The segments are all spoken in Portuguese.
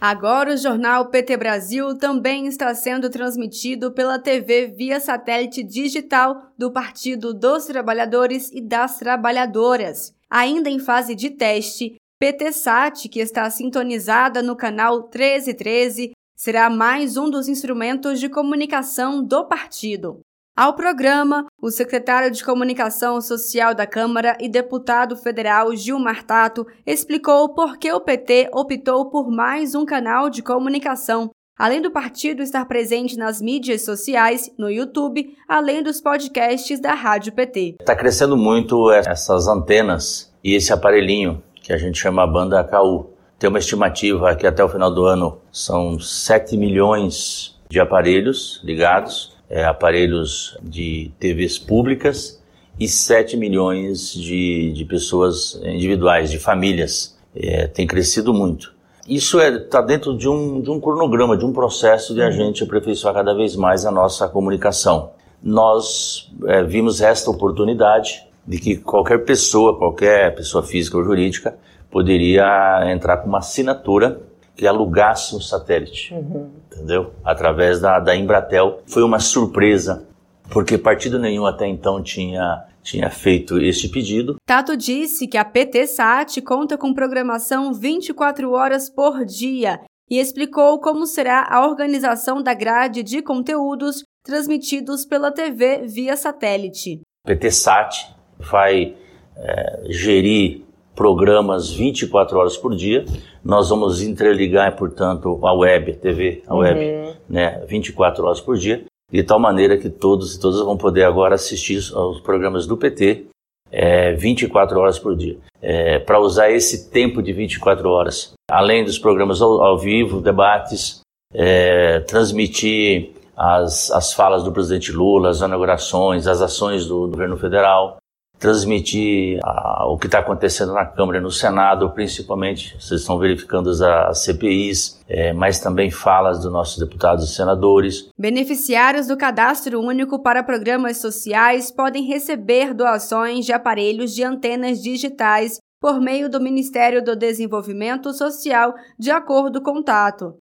Agora o jornal PT Brasil também está sendo transmitido pela TV via satélite digital do Partido dos Trabalhadores e das Trabalhadoras. Ainda em fase de teste, PTSAT, que está sintonizada no canal 1313, será mais um dos instrumentos de comunicação do partido. Ao programa, o secretário de Comunicação Social da Câmara e deputado federal Gilmar Tato explicou por que o PT optou por mais um canal de comunicação, além do partido estar presente nas mídias sociais, no YouTube, além dos podcasts da Rádio PT. Está crescendo muito essas antenas e esse aparelhinho que a gente chama banda KU. Tem uma estimativa que até o final do ano são 7 milhões de aparelhos ligados é, aparelhos de TVs públicas e 7 milhões de, de pessoas individuais, de famílias. É, tem crescido muito. Isso está é, tá dentro de um, de um cronograma, de um processo de a uhum. gente aperfeiçoar cada vez mais a nossa comunicação. Nós é, vimos esta oportunidade de que qualquer pessoa, qualquer pessoa física ou jurídica, poderia entrar com uma assinatura que alugasse um satélite, uhum. entendeu? Através da, da Embratel. Foi uma surpresa, porque partido nenhum até então tinha tinha feito este pedido. Tato disse que a PTSAT conta com programação 24 horas por dia e explicou como será a organização da grade de conteúdos transmitidos pela TV via satélite. PTSAT vai é, gerir programas 24 horas por dia. Nós vamos interligar, portanto, a web, a TV, a web, uhum. né, 24 horas por dia, de tal maneira que todos e todas vão poder agora assistir aos programas do PT é, 24 horas por dia. É, Para usar esse tempo de 24 horas, além dos programas ao, ao vivo, debates, é, transmitir as, as falas do presidente Lula, as inaugurações, as ações do governo federal, transmitir ah, o que está acontecendo na Câmara e no Senado, principalmente, vocês estão verificando as CPIs, é, mas também falas dos nossos deputados e senadores. Beneficiários do Cadastro Único para Programas Sociais podem receber doações de aparelhos de antenas digitais por meio do Ministério do Desenvolvimento Social, de acordo com o Tato.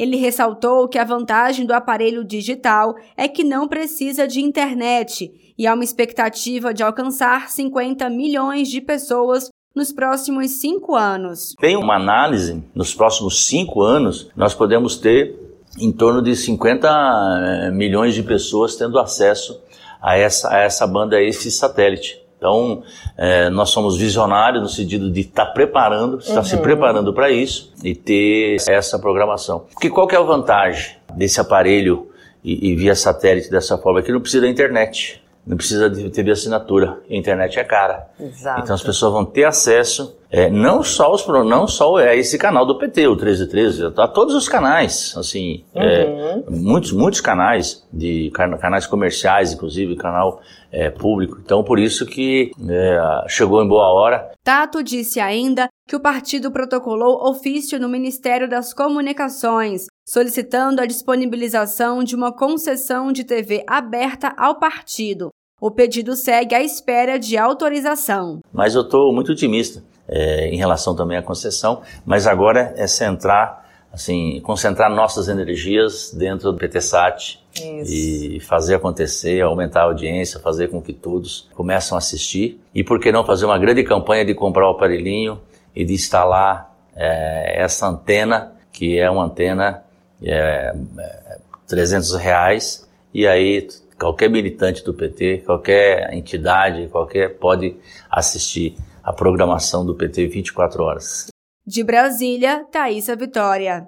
Ele ressaltou que a vantagem do aparelho digital é que não precisa de internet e há uma expectativa de alcançar 50 milhões de pessoas nos próximos cinco anos. Tem uma análise, nos próximos cinco anos, nós podemos ter em torno de 50 eh, milhões de pessoas tendo acesso a essa, a essa banda, a esse satélite. Então, é, nós somos visionários no sentido de estar tá preparando, estar uhum. se preparando para isso e ter essa programação. Porque qual que é a vantagem desse aparelho e, e via satélite dessa forma? É que não precisa da internet não precisa de TV assinatura. A internet é cara. Exato. Então as pessoas vão ter acesso, é, não só os não só é esse canal do PT, o 1313, a todos os canais, assim, é, uhum. é, muitos muitos canais de canais comerciais, inclusive canal é, público. Então por isso que é, chegou em boa hora. Tato disse ainda que o partido protocolou ofício no Ministério das Comunicações solicitando a disponibilização de uma concessão de TV aberta ao partido. O pedido segue à espera de autorização. Mas eu estou muito otimista é, em relação também à concessão, mas agora é centrar, assim, concentrar nossas energias dentro do PTSAT e fazer acontecer, aumentar a audiência, fazer com que todos comecem a assistir. E por que não fazer uma grande campanha de comprar o aparelhinho e de instalar é, essa antena, que é uma antena é, 300 reais, e aí qualquer militante do PT, qualquer entidade, qualquer pode assistir a programação do PT 24 horas. De Brasília, Thaisa Vitória.